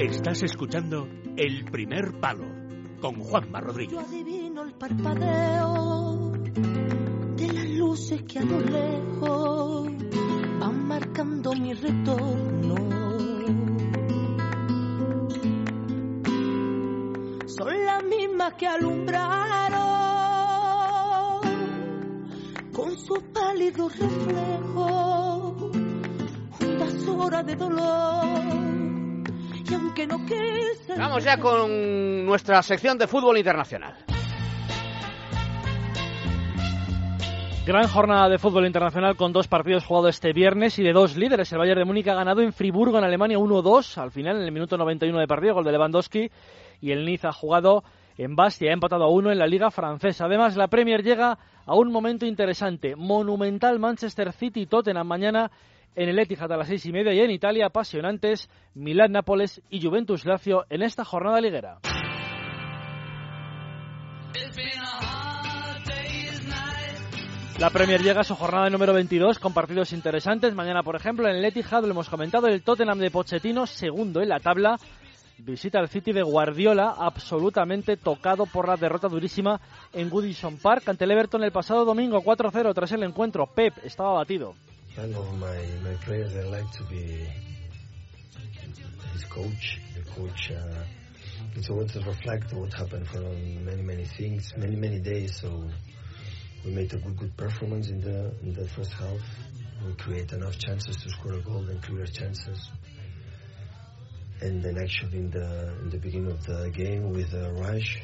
Estás escuchando El Primer Palo con Juanma Rodríguez. Yo adivino el parpadeo de las luces que a lo lejos van marcando mi retorno. Son las mismas que alumbraron con su pálido reflejo juntas horas de dolor. Y aunque no quise. Vamos ya con nuestra sección de fútbol internacional. Gran jornada de fútbol internacional con dos partidos jugados este viernes y de dos líderes. El Bayern de Múnich ha ganado en Friburgo, en Alemania, 1-2 al final, en el minuto 91 de partido, gol de Lewandowski. Y el Niza ha jugado en Bastia, ha empatado a uno en la Liga Francesa. Además, la Premier llega a un momento interesante. Monumental Manchester City Tottenham mañana en el Etihad a las seis y media y en Italia apasionantes Milán Nápoles y Juventus Lazio en esta jornada liguera. La Premier llega a su jornada número 22 con partidos interesantes. Mañana, por ejemplo, en el Etihad, lo hemos comentado, el Tottenham de Pochettino, segundo en la tabla, visita al City de Guardiola, absolutamente tocado por la derrota durísima en Goodison Park ante el Everton el pasado domingo 4-0 tras el encuentro. Pep estaba batido. I of my, my players, they like to be his coach. The coach, uh, it's always to reflect what happened for many, many things, many, many days. So we made a good, good performance in the in the first half. We create enough chances to score a goal and clear chances. And then actually in the in the beginning of the game with uh, Raj,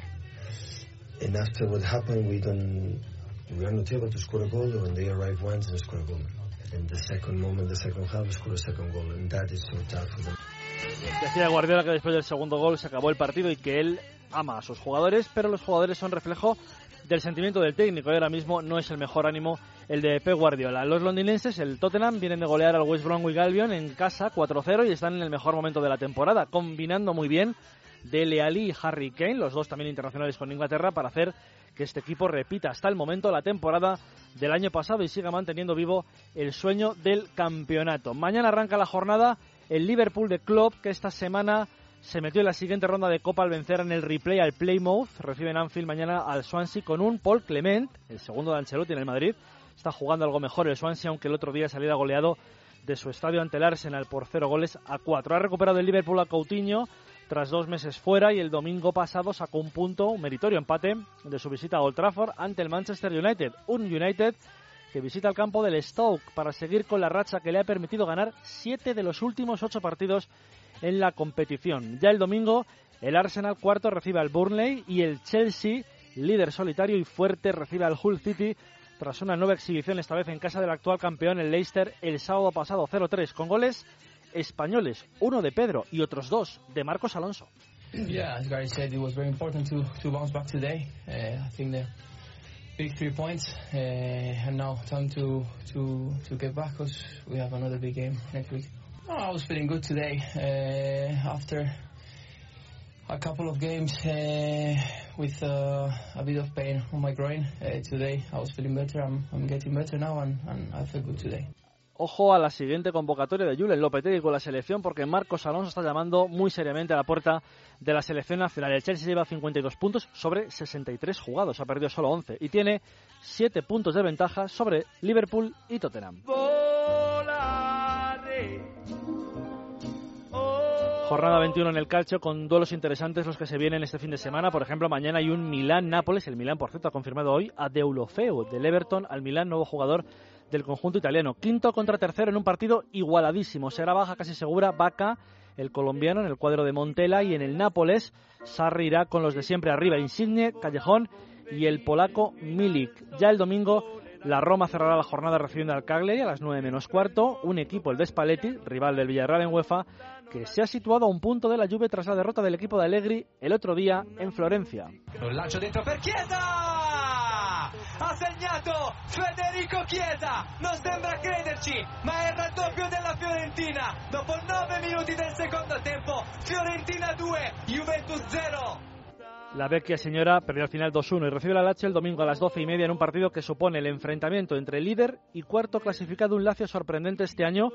and after what happened, we don't we are not able to score a goal. When they arrive once and score a goal. In the second moment, the second half, score a second goal, and that is. Decía Guardiola que después del segundo gol se acabó el partido y que él ama a sus jugadores, pero los jugadores son reflejo del sentimiento del técnico y ahora mismo no es el mejor ánimo el de Pep Guardiola. Los londinenses, el Tottenham, vienen de golear al West Bromwich Albion en casa 4-0 y están en el mejor momento de la temporada, combinando muy bien Dele Alli y Harry Kane, los dos también internacionales con Inglaterra, para hacer que este equipo repita hasta el momento la temporada del año pasado y siga manteniendo vivo el sueño del campeonato. Mañana arranca la jornada el Liverpool de Club que esta semana se metió en la siguiente ronda de Copa al vencer en el replay al Plymouth. Recibe en Anfield mañana al Swansea con un Paul Clement, el segundo de Ancelotti en el Madrid. Está jugando algo mejor el Swansea, aunque el otro día saliera goleado de su estadio ante el Arsenal por cero goles a cuatro. Ha recuperado el Liverpool a Coutinho tras dos meses fuera y el domingo pasado sacó un punto, un meritorio empate de su visita a Old Trafford ante el Manchester United. Un United que visita el campo del Stoke para seguir con la racha que le ha permitido ganar siete de los últimos ocho partidos en la competición. Ya el domingo el Arsenal cuarto recibe al Burnley y el Chelsea, líder solitario y fuerte, recibe al Hull City tras una nueva exhibición, esta vez en casa del actual campeón, el Leicester, el sábado pasado 0-3, con goles españoles, uno de Pedro y otros dos de Marcos Alonso. Yeah, as Gary said, it was very important to, bounce back today. Uh, I think the big three points, uh, and now time to, to, to get back because we have another big game next week. I was feeling good today uh, after a couple of games uh, with a bit of pain on my groin. Today I was feeling better. I'm, I'm getting better now, and I feel good today. Ojo a la siguiente convocatoria de Julen Lopetegui con la selección porque Marcos Alonso está llamando muy seriamente a la puerta de la selección nacional. El Chelsea lleva 52 puntos sobre 63 jugados, ha perdido solo 11 y tiene 7 puntos de ventaja sobre Liverpool y Tottenham. Jornada 21 en el calcio con duelos interesantes los que se vienen este fin de semana. Por ejemplo, mañana hay un Milán-Nápoles. El Milán, por cierto, ha confirmado hoy a Deulofeu del Everton al Milán, nuevo jugador del conjunto italiano. Quinto contra tercero en un partido igualadísimo. Será baja casi segura Vaca, el colombiano, en el cuadro de Montela. Y en el Nápoles, Sarri irá con los de siempre arriba. Insigne, Callejón y el polaco Milik. Ya el domingo la Roma cerrará la jornada recibiendo al Cagliari a las 9 menos cuarto, un equipo, el de Spalletti, rival del Villarreal en UEFA, que se ha situado a un punto de la Juve tras la derrota del equipo de Allegri el otro día en Florencia. Un dentro per! Ha segnato Federico Chiesa! Non sembra crederci, ma è il raddoppio della Fiorentina! Dopo 9 minuti del secondo tempo, Fiorentina 2, Juventus 0! La vecchia señora perdió al final 2-1 y recibe la Lazio el domingo a las 12 y media en un partido que supone el enfrentamiento entre el líder y cuarto clasificado, un Lazio sorprendente este año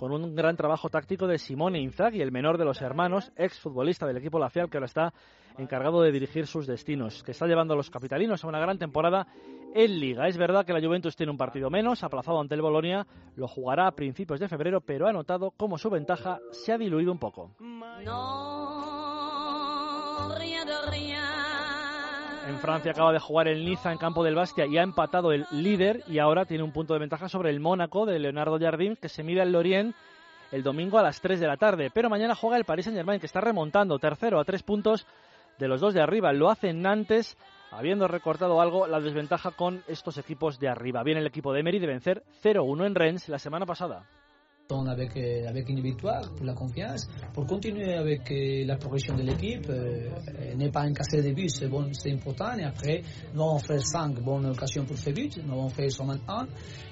con un gran trabajo táctico de Simone Inzaghi, el menor de los hermanos, ex futbolista del equipo Lafial, que ahora está encargado de dirigir sus destinos, que está llevando a los capitalinos a una gran temporada en Liga. Es verdad que la Juventus tiene un partido menos, aplazado ante el Bolonia, lo jugará a principios de febrero, pero ha notado cómo su ventaja se ha diluido un poco. En Francia acaba de jugar el Niza en campo del Bastia y ha empatado el líder y ahora tiene un punto de ventaja sobre el Mónaco de Leonardo Jardim que se mide al Lorient el domingo a las 3 de la tarde. Pero mañana juega el Paris Saint-Germain que está remontando tercero a tres puntos de los dos de arriba. Lo hace Nantes habiendo recortado algo la desventaja con estos equipos de arriba. Viene el equipo de Emery de vencer 0-1 en Rennes la semana pasada. Avec, euh, avec une victoire pour la confiance, pour continuer avec euh, la progression de l'équipe, euh, n'est pas incasser des buts, c'est bon, c'est important. Et après, nous avons fait cinq bonnes occasions pour faire but, nous avons fait seulement un.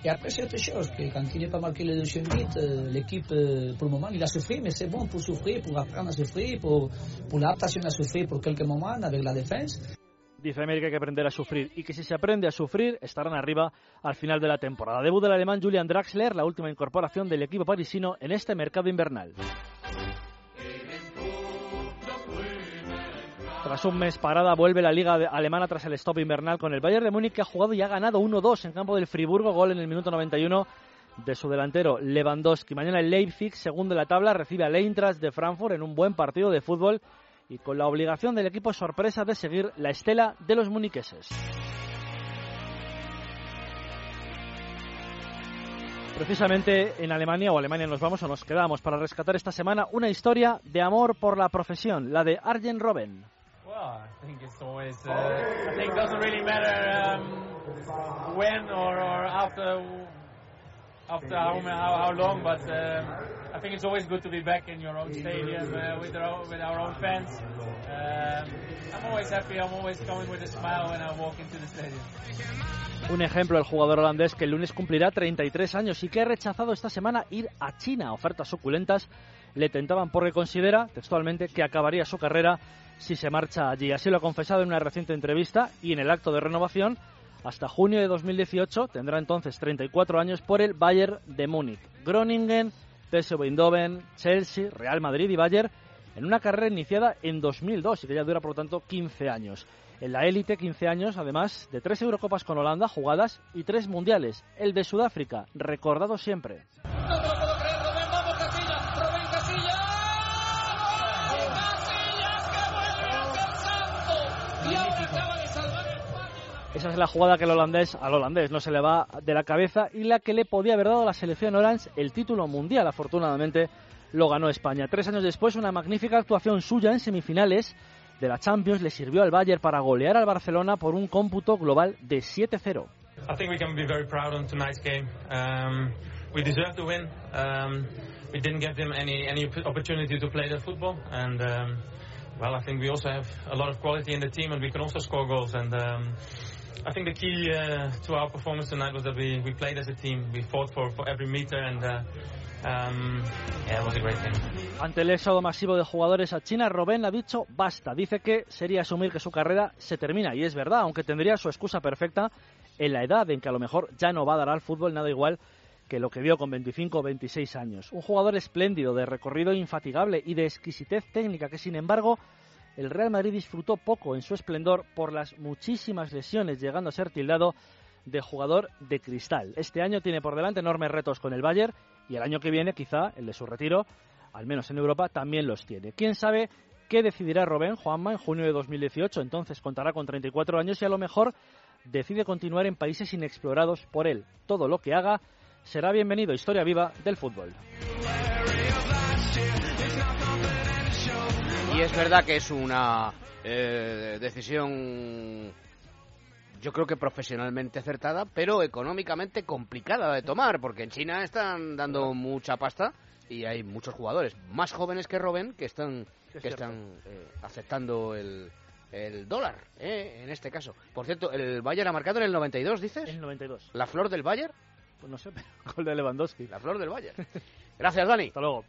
Et après, c'est autre chose, que quand il n'est pas marqué le deuxième but, l'équipe, pour le moment, il a souffert, mais c'est bon pour souffrir, pour apprendre à souffrir, pour, pour l'adaptation à souffrir pour quelques moments avec la défense. Dice América que hay que aprender a sufrir y que si se aprende a sufrir estarán arriba al final de la temporada. Debut del alemán Julian Draxler, la última incorporación del equipo parisino en este mercado invernal. Tras un mes parada, vuelve la liga alemana tras el stop invernal con el Bayern de Múnich que ha jugado y ha ganado 1-2 en campo del Friburgo, gol en el minuto 91 de su delantero Lewandowski. Mañana el Leipzig, segundo de la tabla, recibe al Eintracht de Frankfurt en un buen partido de fútbol y con la obligación del equipo sorpresa de seguir la estela de los muniqueses. Precisamente en Alemania o Alemania nos vamos o nos quedamos para rescatar esta semana una historia de amor por la profesión, la de Arjen Robben. Well, I after after how, how, long, but um, I think it's always good to be back in your own stadium uh, with, our, with our own fans. Um, I'm always happy, I'm always coming with a smile when I walk into the stadium. Un ejemplo, el jugador holandés que el lunes cumplirá 33 años y que ha rechazado esta semana ir a China. Ofertas suculentas le tentaban porque considera, textualmente, que acabaría su carrera si se marcha allí. Así lo ha confesado en una reciente entrevista y en el acto de renovación hasta junio de 2018 tendrá entonces 34 años por el Bayern de Múnich. Groningen, PSV Eindhoven, Chelsea, Real Madrid y Bayern en una carrera iniciada en 2002 y que ya dura por lo tanto 15 años. En la élite 15 años, además de tres Eurocopas con Holanda jugadas y tres mundiales. El de Sudáfrica, recordado siempre. Esa es la jugada que el holandés, al holandés no se le va de la cabeza y la que le podía haber dado a la selección Orange el título mundial. Afortunadamente lo ganó España. Tres años después, una magnífica actuación suya en semifinales de la Champions le sirvió al Bayern para golear al Barcelona por un cómputo global de 7-0. I think we can be very proud on tonight's game. Um, we deserve to win. Um, we didn't give them any any opportunity to play their football, and um, well, I think we also have a lot of quality in the team, and we can also score goals. Um, I think the key uh, to our performance tonight was that we, we played as a team. We fought for, for every meter and uh, um, yeah, it was a great game. Ante el éxodo masivo de jugadores a China, Robben ha dicho basta. Dice que sería asumir que su carrera se termina y es verdad, aunque tendría su excusa perfecta en la edad en que a lo mejor ya no va a dar al fútbol nada igual que lo que vio con 25 o 26 años. Un jugador espléndido, de recorrido infatigable y de exquisitez técnica que sin embargo el Real Madrid disfrutó poco en su esplendor por las muchísimas lesiones, llegando a ser tildado de jugador de cristal. Este año tiene por delante enormes retos con el Bayern y el año que viene quizá el de su retiro, al menos en Europa, también los tiene. ¿Quién sabe qué decidirá Robén Juanma en junio de 2018? Entonces contará con 34 años y a lo mejor decide continuar en países inexplorados por él. Todo lo que haga será bienvenido. Historia viva del fútbol. Y es verdad que es una eh, decisión, yo creo que profesionalmente acertada, pero económicamente complicada de tomar, porque en China están dando mucha pasta y hay muchos jugadores más jóvenes que Robben que están, que están eh, aceptando el, el dólar, eh, en este caso. Por cierto, ¿el Bayern ha marcado en el 92, dices? El 92. ¿La flor del Bayern? Pues no sé, pero gol de Lewandowski. La flor del Bayern. Gracias, Dani. Hasta luego.